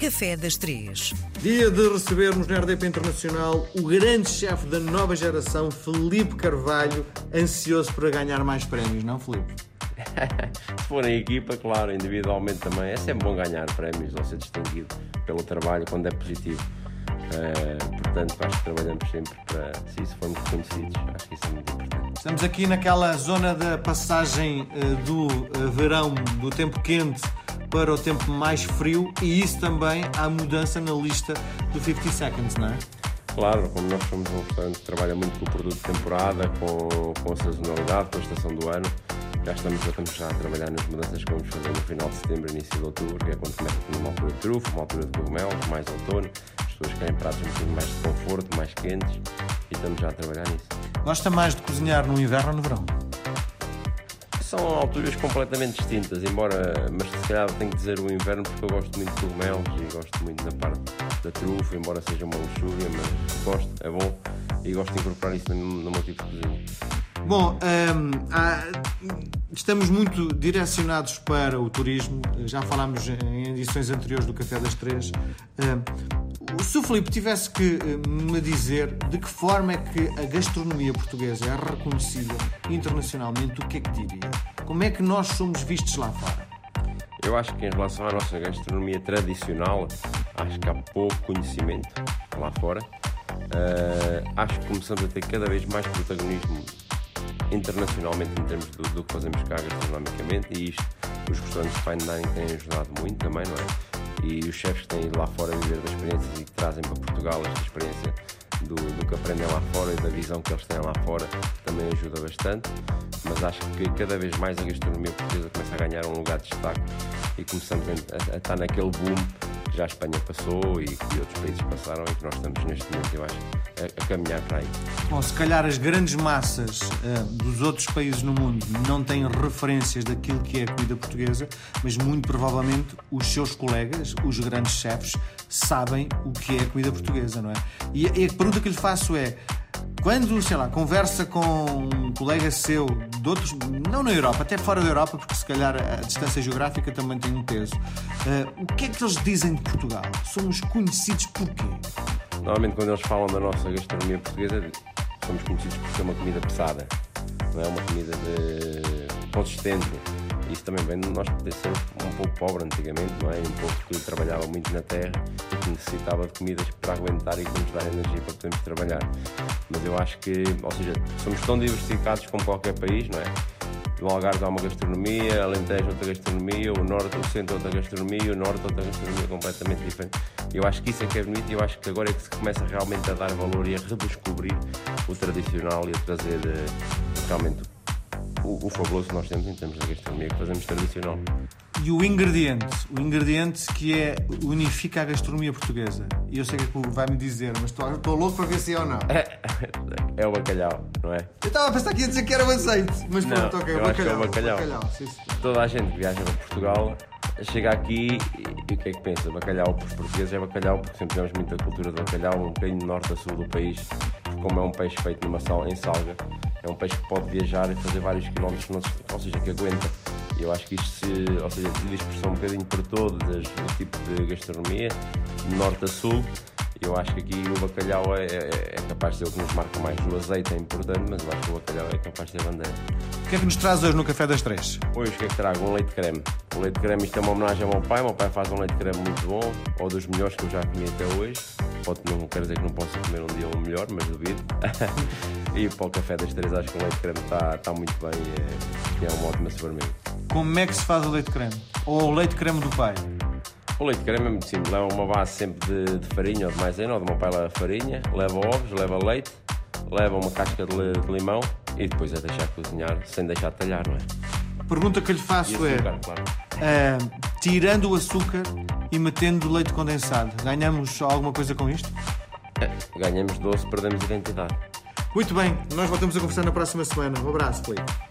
Café das Três. Dia de recebermos na RDP Internacional o grande chefe da nova geração, Felipe Carvalho, ansioso para ganhar mais prémios, não, Felipe? Se for em equipa, claro, individualmente também. É sempre bom ganhar prémios ou ser distinguido pelo trabalho quando é positivo. Uh, portanto, acho que trabalhamos sempre para, se isso formos reconhecidos, acho que isso é muito importante. Estamos aqui naquela zona da passagem uh, do uh, verão, do tempo quente para o tempo mais frio e isso também há mudança na lista do 50 Seconds, não é? Claro, como nós somos um restaurante que trabalha muito com o produto de temporada, com, com a sazonalidade, com a estação do ano, já estamos, já estamos já a trabalhar nas mudanças que vamos fazer no final de setembro, início de outubro, que é quando começa uma altura de trufo, uma altura de cogumelos, mais outono, as pessoas querem pratos um bocadinho mais de conforto, mais quentes e estamos já a trabalhar nisso. Gosta mais de cozinhar no inverno ou no verão? São alturas completamente distintas, embora, mas se calhar tenho que dizer o inverno porque eu gosto muito de cogumelos e gosto muito da parte da trufa, embora seja uma luxúria, mas gosto, é bom e gosto de incorporar isso no, no meu tipo de cozinha. Bom, um, há, estamos muito direcionados para o turismo. Já falámos em edições anteriores do Café das Três. Um, se o Filipe tivesse que me dizer de que forma é que a gastronomia portuguesa é reconhecida internacionalmente, o que é que diria? Como é que nós somos vistos lá fora? Eu acho que em relação à nossa gastronomia tradicional, acho que há pouco conhecimento lá fora. Uh, acho que começamos a ter cada vez mais protagonismo internacionalmente em termos do, do que fazemos cá gastronomicamente e isto os restaurantes fine dining têm ajudado muito também, não é? E os chefes que têm ido lá fora viver das experiências e que trazem para Portugal esta experiência do, do, que aprendem lá fora e da visão que eles têm lá fora também ajuda bastante. Mas acho que cada vez mais a gastronomia portuguesa começa a ganhar um lugar de destaque e começamos a, a, a estar naquele boom que já a Espanha passou e que outros países passaram e que nós estamos neste momento, eu acho, a, a caminhar para aí. Bom, se calhar as grandes massas uh, dos outros países no mundo não têm referências daquilo que é a comida portuguesa, mas muito provavelmente os seus colegas, os grandes chefes, sabem o que é a comida portuguesa, não é? E, e a pergunta que lhe faço é quando, sei lá, conversa com um colega seu de outros, não na Europa, até fora da Europa, porque se calhar a distância geográfica também tem um peso, uh, o que é que eles dizem de Portugal? Somos conhecidos por quê? Normalmente, quando eles falam da nossa gastronomia portuguesa, somos conhecidos por ser uma comida pesada, não é uma comida de... consistente isso também vem de nós poder ser um pouco pobre antigamente, não é? Um pouco que trabalhava muito na terra e que necessitava de comidas para aguentar e que nos dar energia para podermos trabalhar. Mas eu acho que, ou seja, somos tão diversificados como qualquer país, não é? No Algarve há uma gastronomia, Alentejo outra gastronomia, o Norte, o Centro outra gastronomia, o Norte outra gastronomia completamente diferente. Eu acho que isso é que é bonito e eu acho que agora é que se começa realmente a dar valor e a redescobrir o tradicional e a trazer eh, realmente o, o fabuloso que nós temos em termos de gastronomia que fazemos tradicional. E o ingrediente, o ingrediente que é unifica a gastronomia portuguesa. E eu sei que é vai-me dizer, mas estou, estou louco para ver se é ou não. É o bacalhau, não é? Eu estava a pensar que ia dizer que era o azeite, mas não, pronto, ok, o bacalhau. É o bacalhau. bacalhau. Sim, sim. Toda a gente que viaja para Portugal chega aqui e, o que é que pensa? Bacalhau para os portugueses é bacalhau porque sempre temos muita cultura de bacalhau, um bocadinho norte a sul do país, como é um peixe feito numa sal, em salga é um peixe que pode viajar e fazer vários quilómetros, ou seja, que aguenta. Eu acho que isto se, ou seja, expressão um bocadinho para todos os tipos de gastronomia, norte a sul. Eu acho que aqui o bacalhau é, é, é, capaz de ser o que nos marca mais. O azeite é importante, mas eu acho que o bacalhau é capaz de ser bandeira. O que é que nos traz hoje no Café das Três? Hoje o que é que trago? Um leite creme. O leite creme, isto é uma homenagem ao meu pai. O meu pai faz um leite creme muito bom, ou dos melhores que eu já comi até hoje. Pode, não quero dizer que não possa comer um dia um melhor, mas duvido. e para o Café das Três acho que o leite creme está, está muito bem e é, é uma ótima sobremesa. Como é que se faz o leite creme? Ou o leite creme do pai? O leite creme é muito simples, leva uma base sempre de, de farinha ou de maisena, ou de uma pai leva farinha, leva ovos, leva leite, leva uma casca de, de limão e depois é deixar cozinhar sem deixar de talhar, não é? A pergunta que lhe faço açúcar, é: claro. uh, tirando o açúcar e metendo leite condensado, ganhamos alguma coisa com isto? É, ganhamos doce, perdemos identidade. Muito bem, nós voltamos a conversar na próxima semana. Um abraço, Felipe.